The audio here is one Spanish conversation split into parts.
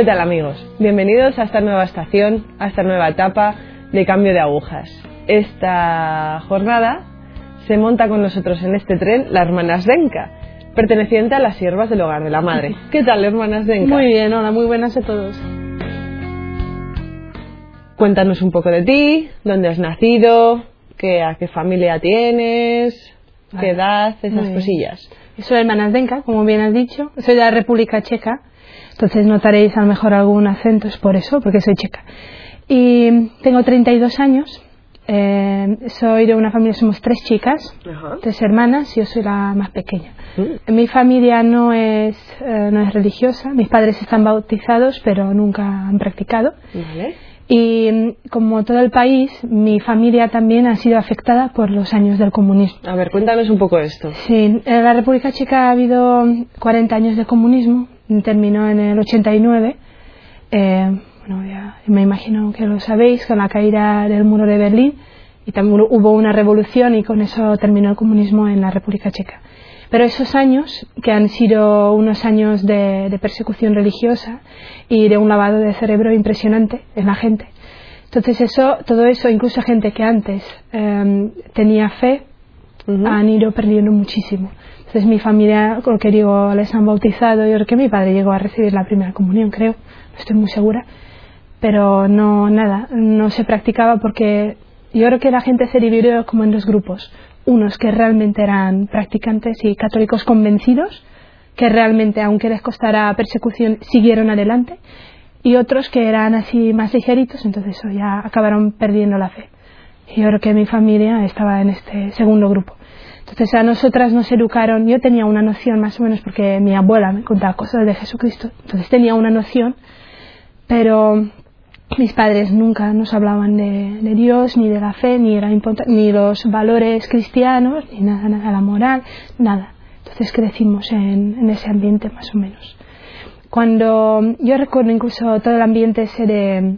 ¿Qué tal amigos? Bienvenidos a esta nueva estación, a esta nueva etapa de cambio de agujas. Esta jornada se monta con nosotros en este tren la hermana Zdenka, perteneciente a las siervas del hogar de la madre. ¿Qué tal, hermana Zdenka? Muy bien, hola, muy buenas a todos. Cuéntanos un poco de ti, dónde has nacido, qué, a qué familia tienes, qué edad, esas cosillas. Soy hermana Zdenka, como bien has dicho. Soy de la República Checa. Entonces notaréis a lo mejor algún acento, es por eso, porque soy checa. Y tengo 32 años. Eh, soy de una familia, somos tres chicas, tres hermanas, y yo soy la más pequeña. Mm. Mi familia no es, eh, no es religiosa, mis padres están bautizados, pero nunca han practicado. Vale. Y mm, como todo el país, mi familia también ha sido afectada por los años del comunismo. A ver, cuéntanos un poco esto. Sí, en la República Checa ha habido 40 años de comunismo, terminó en el 89. Eh, bueno, ya me imagino que lo sabéis, con la caída del muro de Berlín, y también hubo una revolución y con eso terminó el comunismo en la República Checa. Pero esos años, que han sido unos años de, de persecución religiosa y de un lavado de cerebro impresionante en la gente, entonces eso, todo eso, incluso gente que antes eh, tenía fe, han ido perdiendo muchísimo. Entonces mi familia, lo que digo, les han bautizado. Yo creo que mi padre llegó a recibir la primera comunión, creo, no estoy muy segura. Pero no, nada, no se practicaba porque yo creo que la gente se dividió como en dos grupos. Unos que realmente eran practicantes y católicos convencidos, que realmente, aunque les costara persecución, siguieron adelante. Y otros que eran así más ligeritos, entonces eso ya acabaron perdiendo la fe. Y yo creo que mi familia estaba en este segundo grupo. Entonces a nosotras nos educaron, yo tenía una noción más o menos porque mi abuela me contaba cosas de Jesucristo, entonces tenía una noción, pero mis padres nunca nos hablaban de, de Dios, ni de la fe, ni, era ni los valores cristianos, ni nada, nada, la moral, nada. Entonces crecimos en, en ese ambiente más o menos. Cuando yo recuerdo incluso todo el ambiente ese de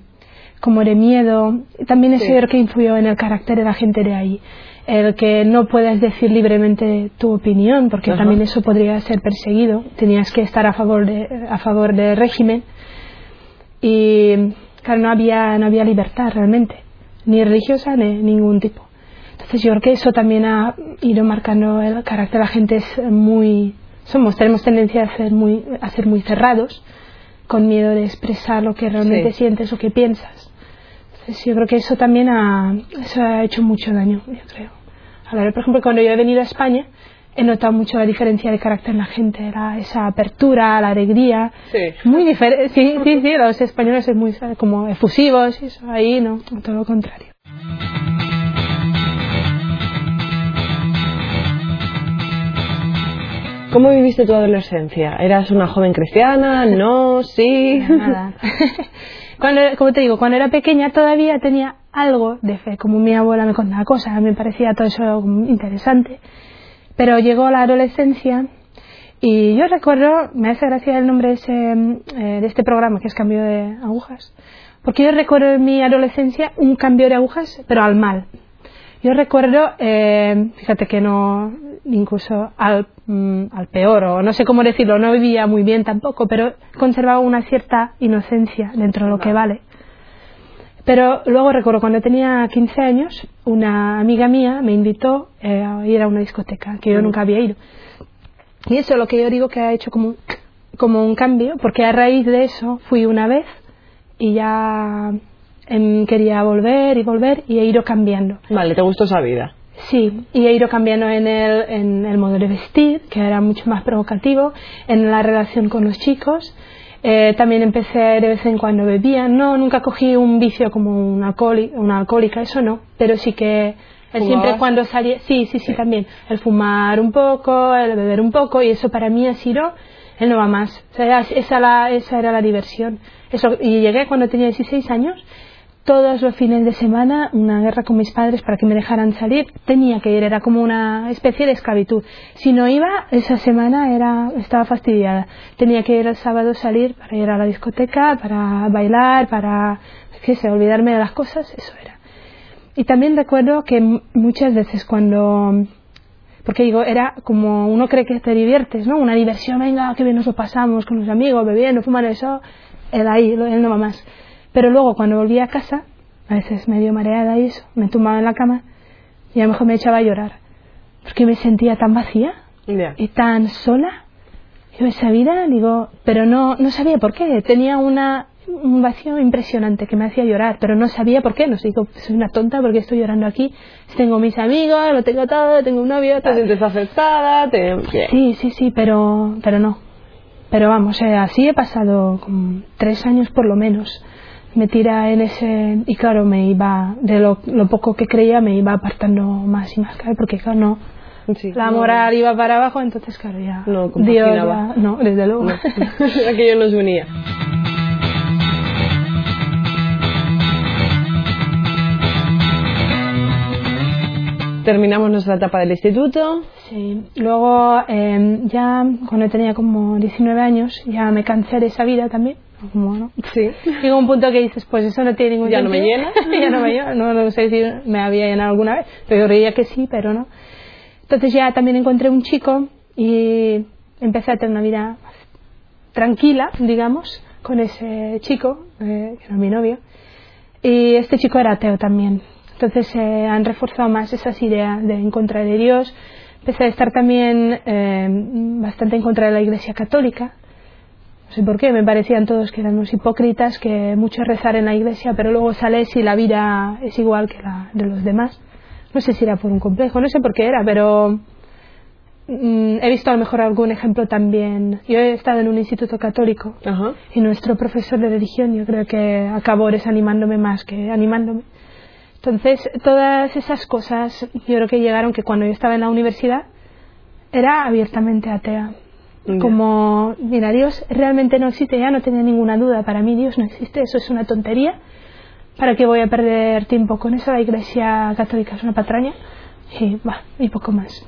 como de miedo, también eso Sí. que influyó en el carácter de la gente de ahí. El que no puedes decir libremente tu opinión, porque Ajá. también eso podría ser perseguido. Tenías que estar a favor de, a favor del régimen. Y claro, no había, no había libertad realmente, ni religiosa ni ningún tipo. Entonces yo creo que eso también ha ido marcando el carácter. La gente es muy, somos, tenemos tendencia a ser muy, a ser muy cerrados, con miedo de expresar lo que realmente Sí. sientes o que piensas. Entonces yo creo que eso también ha, eso ha hecho mucho daño, yo creo. A ver, por ejemplo, cuando yo he venido a España, he notado mucho la diferencia de carácter en la gente, la- esa apertura, la alegría. Sí. Muy diferente, sí, sí, sí, los españoles son muy como efusivos y eso, ahí no, todo lo contrario. ¿Cómo viviste tu adolescencia? ¿Eras una joven cristiana? ¿No? ¿Sí? Nada. Cuando, como te digo, cuando era pequeña todavía tenía algo de fe, como mi abuela me contaba cosas, me parecía todo eso interesante. Pero llegó la adolescencia y yo recuerdo, me hace gracia el nombre de, ese, eh, de este programa que es Cambio de Agujas, porque yo recuerdo en mi adolescencia un cambio de agujas, pero al mal. Yo recuerdo, eh, fíjate que no, incluso al, mm, al peor, o no sé cómo decirlo, no vivía muy bien tampoco, pero conservaba una cierta inocencia dentro de lo que vale. Pero luego recuerdo cuando tenía 15 años, una amiga mía me invitó eh, a ir a una discoteca que yo Mm. nunca había ido. Y eso es lo que yo digo que ha hecho como, un- como un cambio, porque a raíz de eso fui una vez y ya em, quería volver y volver y he ido cambiando. Vale, ¿te gustó esa vida? Sí, y he ido cambiando en el, en el modo de vestir, que era mucho más provocativo, en la relación con los chicos. Eh, también empecé de vez en cuando bebía. No, nunca cogí un vicio como un alcohólica, una alcohólica, eso no, pero sí que siempre cuando salía, sí, sí, sí, también, el fumar un poco, el beber un poco, y eso para mí ha sido el no va más. O sea, esa, la, esa era la diversión. Eso, y llegué cuando tenía 16 años todos los fines de semana una guerra con mis padres para que me dejaran salir. Tenía que ir, era como una especie de esclavitud. Si no iba, esa semana era, estaba fastidiada. Tenía que ir el sábado salir para ir a la discoteca, para bailar, para, qué sé, olvidarme de las cosas, eso era. Y también recuerdo que muchas veces cuando porque digo, era como uno cree que te diviertes, ¿no? Una diversión, venga, que bien nos lo pasamos con los amigos, bebiendo, fumando eso. él ahí, él no va más. Pero luego cuando volví a casa, a veces medio mareada y eso, me tumbaba en la cama y a lo mejor me echaba a llorar. Porque me sentía tan vacía y tan sola. Yo esa vida, digo, pero no, no sabía por qué. Tenía una, un vacío impresionante que me hacía llorar, pero no sabía por qué. No sé, digo, soy una tonta porque estoy llorando aquí. Tengo mis amigos, lo tengo todo, tengo un novio. Te sientes afectada, te... Sí, sí, sí, pero, pero no. Pero vamos, eh, así he pasado como tres años por lo menos. Me tira en ese. Y claro, me iba. De lo, lo poco que creía, me iba apartando más y más, claro, porque claro, no Sí, la no, moral iba para abajo, entonces claro, ya No Dios ya- no, desde luego. no. Aquello nos unía. Terminamos nuestra etapa del instituto. Sí. Luego, eh, ya cuando tenía como 19 años, ya me cansé de esa vida también. Como, ¿no? Sí. Llega un punto que dices, pues eso no tiene ningún Ya no me sentido. llena. ya no me llena. No, no sé si me había llenado alguna vez, pero yo creía que sí, pero no. Entonces ya también encontré un chico y empecé a tener una vida tranquila, digamos, con ese chico, eh, que era mi novio. Y este chico era ateo también. Entonces se han reforzado más esas ideas de en contra de Dios. Empecé a estar también eh, bastante en contra de la Iglesia Católica. No sé por qué, me parecían todos que eran unos hipócritas, que mucho rezar en la iglesia, pero luego sales y la vida es igual que la de los demás. No sé si era por un complejo, no sé por qué era, pero mm, he visto a lo mejor algún ejemplo también. Yo he estado en un instituto católico y nuestro profesor de religión yo creo que acabó desanimándome más que animándome. Entonces, todas esas cosas yo creo que llegaron que cuando yo estaba en la universidad era abiertamente atea. Como, mira, Dios realmente no existe, ya no tenía ninguna duda. Para mí Dios no existe, eso es una tontería. ¿Para qué voy a perder tiempo con eso? La Iglesia Católica es una patraña. Y, bah, y poco más.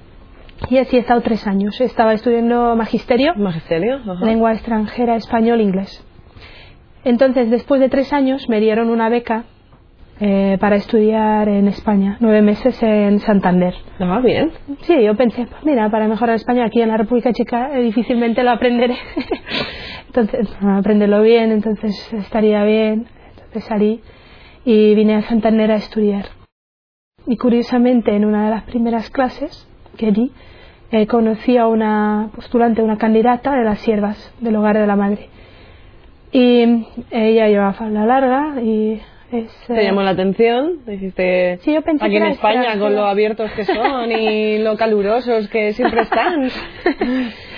Y así he estado tres años. Estaba estudiando magisterio Magisterio. Ajá. lengua extranjera, español, inglés. Entonces, después de tres años, me dieron una beca eh, para estudiar en España, nueve meses en Santander. Ah, bien. Sí, yo pensé, pues mira, para mejorar español aquí en la República Checa eh, difícilmente lo aprenderé. entonces, aprenderlo bien, entonces estaría bien. Entonces salí y vine a Santander a estudiar. Y curiosamente, en una de las primeras clases que di, eh, conocí a una postulante, una candidata de las siervas del hogar de la madre. Y ella llevaba falda larga y es... Te llamó la atención. Dijiste. Sí, yo pensé Aquí que en España, con lo abiertos que son y lo calurosos que siempre están.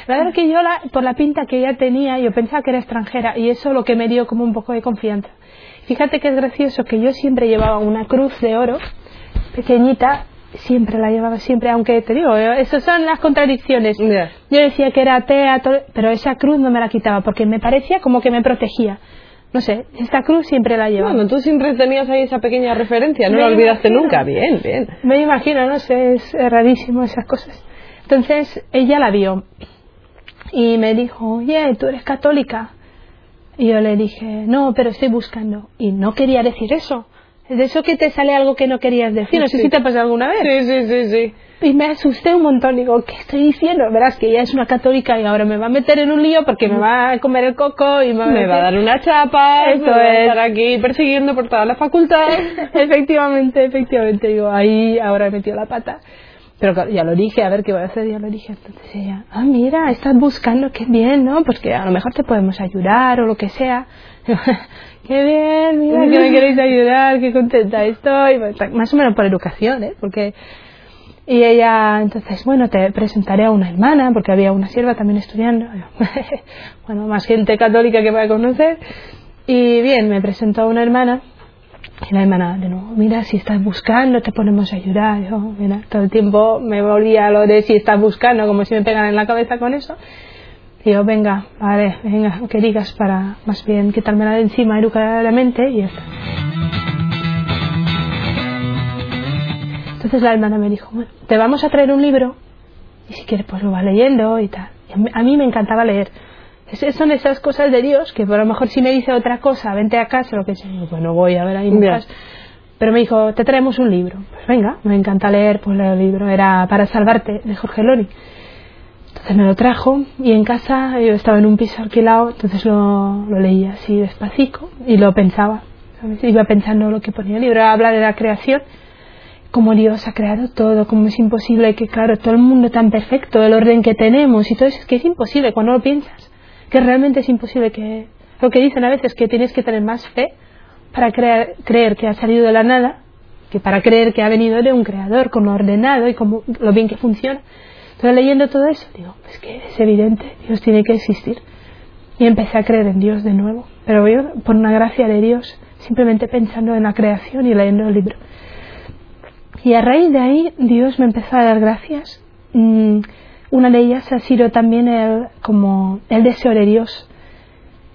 La verdad que yo, la- por la pinta que ella tenía, yo pensaba que era extranjera y eso lo que me dio como un poco de confianza. Fíjate que es gracioso que yo siempre llevaba una cruz de oro, pequeñita, siempre la llevaba, siempre, aunque te digo, esas son las contradicciones. Ya. Yo decía que era atea, todo- pero esa cruz no me la quitaba porque me parecía como que me protegía. No sé, esta cruz siempre la llevaba. Bueno, tú siempre tenías ahí esa pequeña referencia, no Me la olvidaste imagino. nunca. Bien, bien. Me imagino, no sé, es rarísimo esas cosas. Entonces ella la vio y me dijo, oye, ¿tú eres católica? Y yo le dije, no, pero estoy buscando. Y no quería decir eso. Es de eso que te sale algo que no querías decir. No sé si te ha pasado alguna vez. Sí, sí, sí, sí. Y me asusté un montón. Digo, ¿qué estoy diciendo? Verás que ella es una católica y ahora me va a meter en un lío porque me va a comer el coco y me va a, Me va a dar una chapa, Eso me va a es. estar aquí persiguiendo por toda la facultad. efectivamente, efectivamente. Digo, ahí ahora he metido la pata. Pero claro, ya lo dije, a ver qué voy a hacer, ya lo dije. Entonces ella, ah, mira, estás buscando, qué bien, ¿no? Pues que a lo mejor te podemos ayudar o lo que sea. qué bien, mira que me queréis ayudar, qué contenta estoy. Más o menos por educación, ¿eh? Porque... Y ella, entonces, bueno, te presentaré a una hermana, porque había una sierva también estudiando. bueno, más gente católica que va a conocer. Y bien, me presentó a una hermana. Y la hermana, de nuevo, mira, si estás buscando, te podemos ayudar. Yo, mira, todo el tiempo me volvía a lo de si estás buscando, como si me pegan en la cabeza con eso. Y yo, venga, vale, venga, que digas para más bien quitármela de encima educadamente y ya está. Entonces la hermana me dijo, bueno, te vamos a traer un libro y si quieres pues lo vas leyendo y tal. Y a mí- me encantaba leer. Es- son esas cosas de Dios que por lo mejor si me dice otra cosa, vente a casa, lo que sea, digo, pues no voy a ver ahí nunca. Pero me dijo, te traemos un libro. Pues venga, me encanta leer, pues leo el libro. Era Para salvarte, de Jorge Loni. Entonces me lo trajo y en casa yo estaba en un piso alquilado, entonces lo, lo leía así despacito y lo pensaba. ¿sabes? Iba pensando lo que ponía el libro, habla de la creación, cómo Dios ha creado todo, cómo es imposible que, claro, todo el mundo tan perfecto, el orden que tenemos y todo eso, es que es imposible cuando lo piensas, que realmente es imposible que... Lo que dicen a veces que tienes que tener más fe para creer, creer que ha salido de la nada que para creer que ha venido de un creador, con lo ordenado y como lo bien que funciona. Entonces leyendo todo eso, digo, es que es evidente, Dios tiene que existir. Y empecé a creer en Dios de nuevo. Pero yo, por una gracia de Dios, simplemente pensando en la creación y leyendo el libro. Y a raíz de ahí, Dios me empezó a dar gracias. Mm, una de ellas ha sido también el, como el deseo de Dios.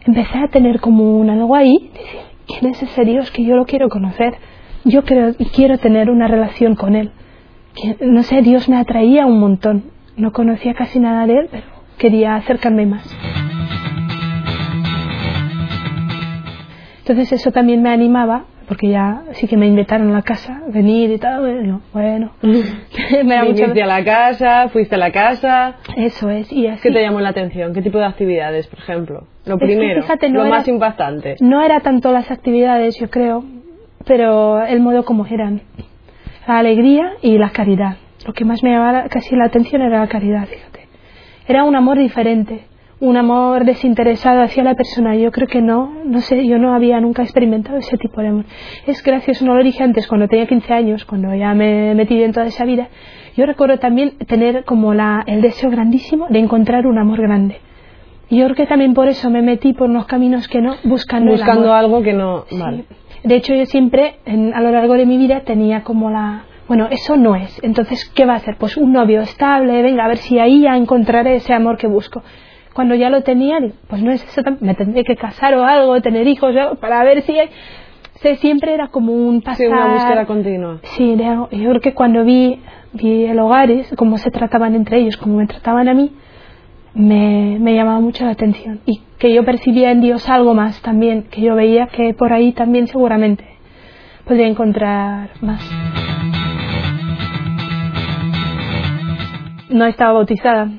Empecé a tener como un algo ahí, decir, ¿quién es ese Dios que yo lo quiero conocer? Yo creo, quiero tener una relación con Él. No sé, Dios me atraía un montón. No conocía casi nada de Él, pero quería acercarme más. Entonces eso también me animaba, porque ya sí que me invitaron a la casa, venir y tal, bueno, bueno. me da mucha... a la casa, fuiste a la casa. Eso es, y así. ¿Qué te llamó la atención? ¿Qué tipo de actividades, por ejemplo? Lo primero, es que, fíjate, no lo era, más impactante. No era tanto las actividades, yo creo, pero el modo como eran. La alegría y la caridad. Lo que más me llamaba casi la atención era la caridad, fíjate. Era un amor diferente, un amor desinteresado hacia la persona. Yo creo que no, no sé, yo no había nunca experimentado ese tipo de amor. Es gracioso, no lo dije antes, cuando tenía 15 años, cuando ya me metí en toda esa vida, yo recuerdo también tener como la, el deseo grandísimo de encontrar un amor grande. Y yo creo que también por eso me metí por unos caminos que no, buscando, Buscando el amor. algo que no... Sí. Vale. De hecho, yo siempre, en- a lo largo de mi vida, tenía como la... Bueno, eso no es. Entonces, ¿qué va a hacer? Pues un novio estable, venga, a ver si ahí ya encontraré ese amor que busco. Cuando ya lo tenía, pues no es eso, me tendré que casar o algo, tener hijos, o algo, para ver si hay... Sea, siempre era como un pasar... Sí, una búsqueda continua. Sí, yo creo que cuando vi, vi el hogares, cómo se trataban entre ellos, cómo me trataban a mí, me, me llamaba mucho la atención. Y que yo percibía en Dios algo más también, que yo veía que por ahí también seguramente podría encontrar más. No estaba bautizada,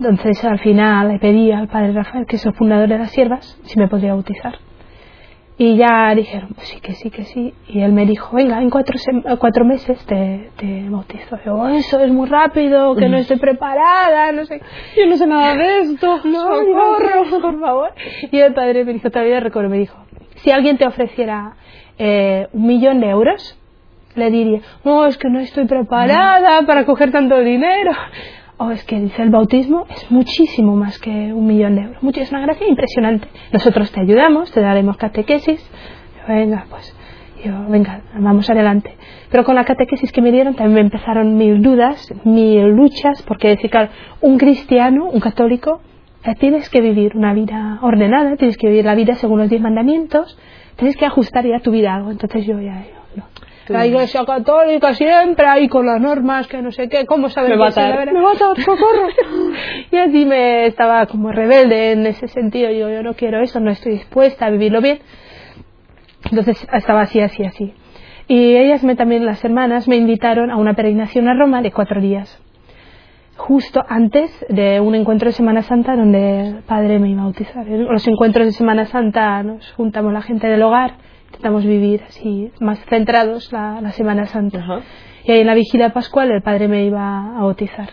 entonces al final le pedí al padre Rafael, que es el fundador de las siervas, si me podría bautizar. Y ya dijeron, pues sí, que sí, que sí. Y él me dijo, venga, en cuatro, sem- cuatro meses te, te bautizo. Yo, "Oh, eso es muy rápido, que no estoy preparada, no sé. Yo no sé nada de esto. No, socorro. por favor. Y el padre me dijo, todavía recuerdo, me dijo, si alguien te ofreciera eh, un millón de euros, le diría, no, es que no estoy preparada para coger tanto dinero. O es que dice el bautismo es muchísimo más que un millón de euros. Mucho, es una gracia impresionante. Nosotros te ayudamos, te daremos catequesis. Venga, pues, yo, venga, vamos adelante. Pero con la catequesis que me dieron también me empezaron mil dudas, mil luchas, porque decir, claro, un cristiano, un católico, eh, tienes que vivir una vida ordenada, tienes que vivir la vida según los diez mandamientos, tienes que ajustar ya tu vida a algo. Entonces yo ya, yo, no. La iglesia católica siempre ahí con las normas, que no sé qué, ¿cómo sabes Me que va a verdad? me va a socorro. y así me estaba como rebelde en ese sentido. Yo, yo no quiero eso, no estoy dispuesta a vivirlo bien. Entonces estaba así, así, así. Y ellas me, también, las hermanas, me invitaron a una peregrinación a Roma de cuatro días. Justo antes de un encuentro de Semana Santa donde el padre me iba a bautizar. En los encuentros de Semana Santa nos juntamos la gente del hogar, intentamos vivir así, más centrados la, la Semana Santa. Ajá. Y ahí en la vigilia pascual el padre me iba a bautizar.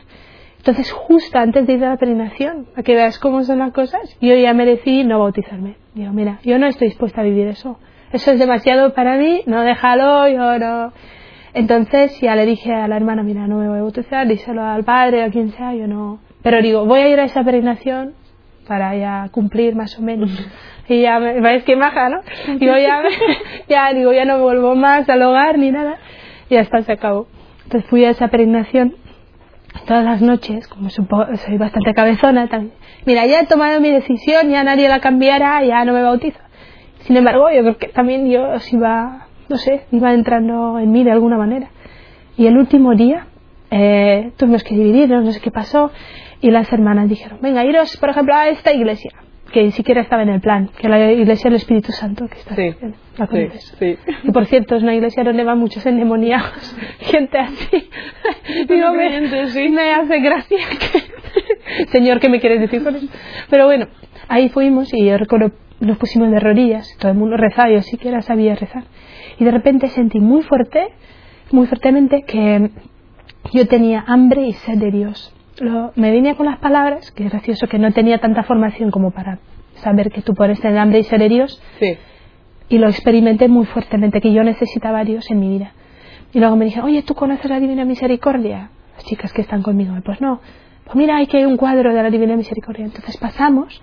Entonces, justo antes de ir a la peregrinación, para que veas cómo son las cosas, yo ya me decidí no bautizarme. Digo, mira, yo no estoy dispuesta a vivir eso. Eso es demasiado para mí, no déjalo, yo no. Entonces ya le dije a la hermana, mira, no me voy a bautizar, díselo al padre, a quien sea, yo no. Pero digo, voy a ir a esa peregrinación para ya cumplir más o menos. Y ya me ves que maja, ¿no? Digo, ya, ya, digo, ya no vuelvo más al hogar ni nada. Y hasta se acabó. Entonces fui a esa peregrinación todas las noches, como supo- soy bastante cabezona también. Mira, ya he tomado mi decisión, ya nadie la cambiará, ya no me bautizo. Sin embargo, yo creo que también Dios iba, no sé, iba entrando en mí de alguna manera. Y el último día eh, tuvimos que dividirnos, no sé qué pasó, y las hermanas dijeron, venga, iros, por ejemplo, a esta iglesia, que ni siquiera estaba en el plan, que la iglesia del Espíritu Santo, que está Sí, en- la sí, conoces. sí. Y por cierto, es una iglesia donde van muchos endemoniados, gente así. Digo, me, creyentes, sí. me hace gracia que, Señor, ¿qué me quieres decir con eso? Pero bueno, ahí fuimos y yo recuerdo, nos pusimos de rodillas, todo el mundo rezaba, yo siquiera sabía rezar. Y de repente sentí muy fuerte, muy fuertemente que yo tenía hambre y sed de Dios. Lo, me venía con las palabras, que es gracioso que no tenía tanta formación como para saber que tú puedes tener hambre y sed de Dios. Sí. Y lo experimenté muy fuertemente, que yo necesitaba a Dios en mi vida. Y luego me dije, oye, ¿tú conoces la Divina Misericordia? Las chicas que están conmigo, pues no. Pues mira, hay que hay un cuadro de la Divina Misericordia. Entonces pasamos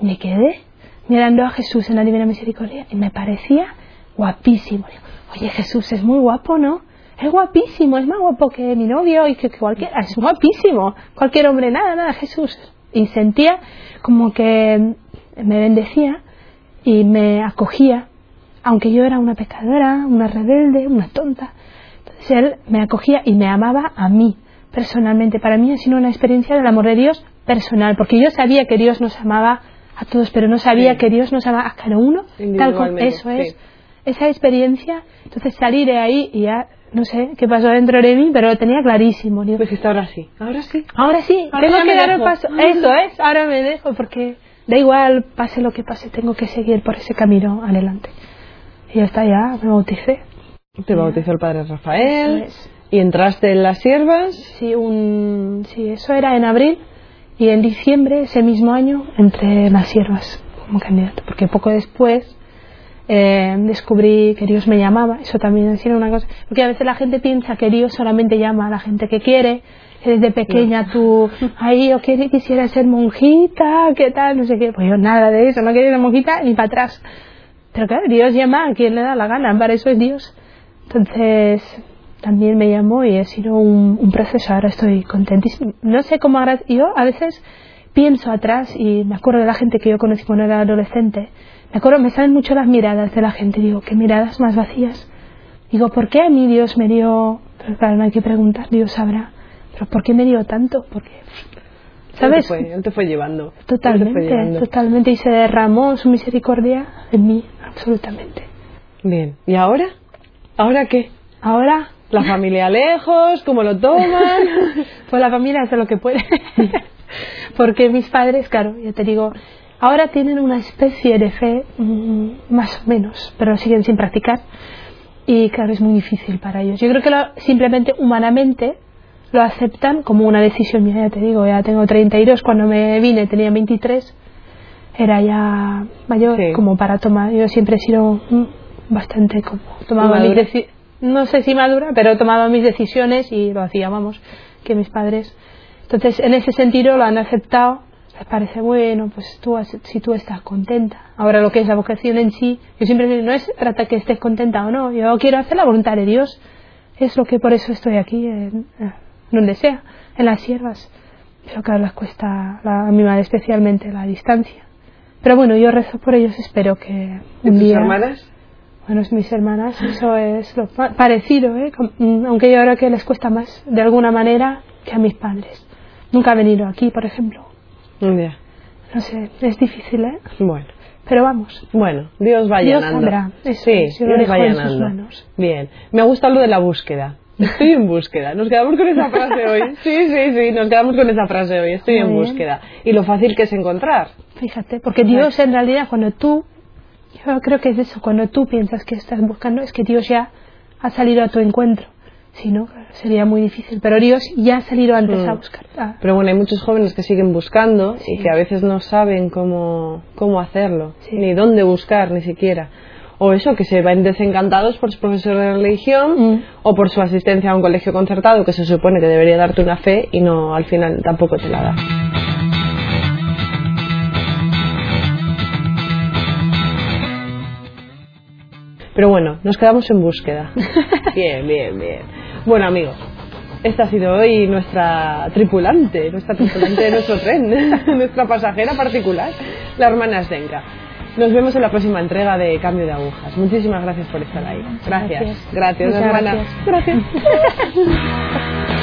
y me quedé mirando a Jesús en la Divina Misericordia y me parecía guapísimo. Digo, oye, Jesús es muy guapo, ¿no? Es guapísimo, es más guapo que mi novio y que, que cualquiera. Es guapísimo. Cualquier hombre, nada, nada, Jesús. Y sentía como que me bendecía y me acogía, aunque yo era una pecadora, una rebelde, una tonta. Entonces él me acogía y me amaba a mí, personalmente. Para mí ha sido una experiencia del amor de Dios personal, porque yo sabía que Dios nos amaba a todos, pero no sabía Sí. que Dios nos amaba a cada uno, tal como eso es. sí. Esa experiencia, entonces salir de ahí y ya, no sé qué pasó dentro de mí, pero lo tenía clarísimo. Digo, Pues está ahora sí. Ahora sí. Ahora sí, Ahora tengo que dar el paso. Eso es, ahora me dejo porque da igual, pase lo que pase, tengo que seguir por ese camino adelante. Y ya está, ya me bauticé. Te bautizó el padre Rafael. Es. Y entraste en las siervas. Sí, un, sí, eso era en abril y en diciembre ese mismo año entré en las siervas como candidato, porque poco después eh, descubrí que Dios me llamaba, eso también ha sido una cosa, porque a veces la gente piensa que Dios solamente llama a la gente que quiere, que desde pequeña tú, ay, yo quisiera ser monjita, qué tal, no sé qué, pues yo nada de eso, no quería ser monjita ni para atrás. Pero claro, Dios llama a quien le da la gana, para eso es Dios. Entonces, también me llamó y ha sido un, un proceso, ahora estoy contentísima. No sé cómo yo a veces pienso atrás y me acuerdo de la gente que yo conocí cuando era adolescente. Me acuerdo, me salen mucho las miradas de la gente, digo, qué miradas más vacías. Digo, ¿por qué a mí Dios me dio, pero claro, no hay que preguntar, Dios sabrá, pero ¿por qué me dio tanto? Porque, ¿sabes? Él te fue, él te fue llevando. Fue Totalmente, llevando. totalmente, y se derramó su misericordia en mí, absolutamente. Bien. ¿Y ahora? ¿Ahora qué? Ahora, La familia lejos, ¿cómo lo toman? pues la familia hace lo que puede. Porque mis padres, claro, ya te digo, ahora tienen una especie de fe, mm, más o menos, pero siguen sin practicar. Y claro, es muy difícil para ellos. Yo creo que lo- simplemente humanamente lo aceptan como una decisión mía, ya te digo, ya tengo 32, cuando me vine tenía 23, era ya mayor Sí. como para tomar. Yo siempre he sido mm, bastante como tomaba mis ¿Madura? deci- no sé si madura, pero tomaba mis decisiones y lo hacía, vamos, que mis padres. Entonces, en ese sentido lo han aceptado. Les parece bueno, pues tú, si tú estás contenta. Ahora lo que es la vocación en sí, yo siempre digo, no es trata que estés contenta o no, yo quiero hacer la voluntad de Dios. Es lo que por eso estoy aquí, en, eh, donde sea, en las siervas. Pero claro, les cuesta, la- a mi madre especialmente, la distancia. Pero bueno, yo rezo por ellos, espero que ¿Y un tus día... hermanas? Bueno, mis hermanas, eso es lo pa- parecido, ¿eh? Mm, aunque yo creo que les cuesta más, de alguna manera, que a mis padres. Nunca ha venido aquí, por ejemplo. Día. No sé, es difícil, ¿eh? Bueno. Pero vamos. Bueno, Dios va Dios llenando. sabrá, eso sí, Dios va dejo en sus llenando. manos. Bien. Me ha gustado lo de la búsqueda. Estoy en búsqueda. Nos quedamos con esa frase hoy. Sí, sí, sí, nos quedamos con esa frase hoy. Estoy Muy en bien. búsqueda. Y lo fácil que es encontrar. Fíjate, porque Dios en realidad cuando tú, yo creo que es eso, cuando tú piensas que estás buscando, es que Dios ya ha salido a tu encuentro. Si no, claro, sería muy difícil. Pero Dios ya ha salido antes Mm. a buscar. Ah, Pero bueno, hay muchos jóvenes que siguen buscando Sí. y que a veces no saben cómo, cómo hacerlo, Sí. ni dónde buscar, ni siquiera. O eso, que se ven desencantados por su profesor de religión Mm. o por su asistencia a un colegio concertado que se supone que debería darte una fe y no, al final tampoco te la da. Pero bueno, nos quedamos en búsqueda. Bien, bien, bien. Bueno, amigos, esta ha sido hoy nuestra tripulante, nuestra tripulante de nuestro tren, nuestra pasajera particular, la hermana Zdenka. Nos vemos en la próxima entrega de Cambio de Agujas. Muchísimas gracias por estar ahí. Gracias. Gracias. Gracias, hermana. gracias. gracias.